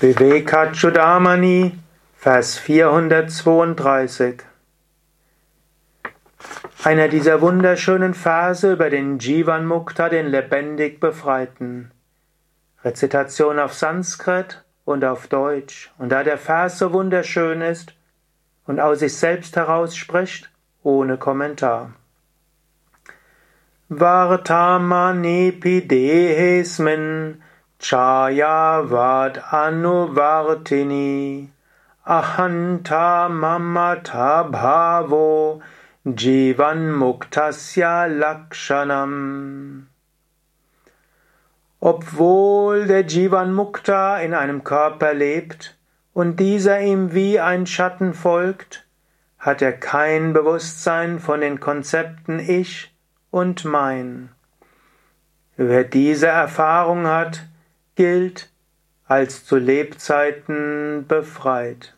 Vivekachudamani, Vers 432. Einer dieser wunderschönen Verse über den Jivan Mukta, den lebendig Befreiten. Rezitation auf Sanskrit und auf Deutsch. Und da der Vers so wunderschön ist und aus sich selbst heraus spricht, ohne Kommentar. Vartamanepidehesmin Chayavad anuvartini ahanta mamata bhavo jivan muktasya lakshanam. Obwohl der Jivan Mukta in einem Körper lebt und dieser ihm wie ein Schatten folgt, hat er kein Bewusstsein von den Konzepten Ich und Mein. Wer diese Erfahrung hat, gilt als zu Lebzeiten befreit.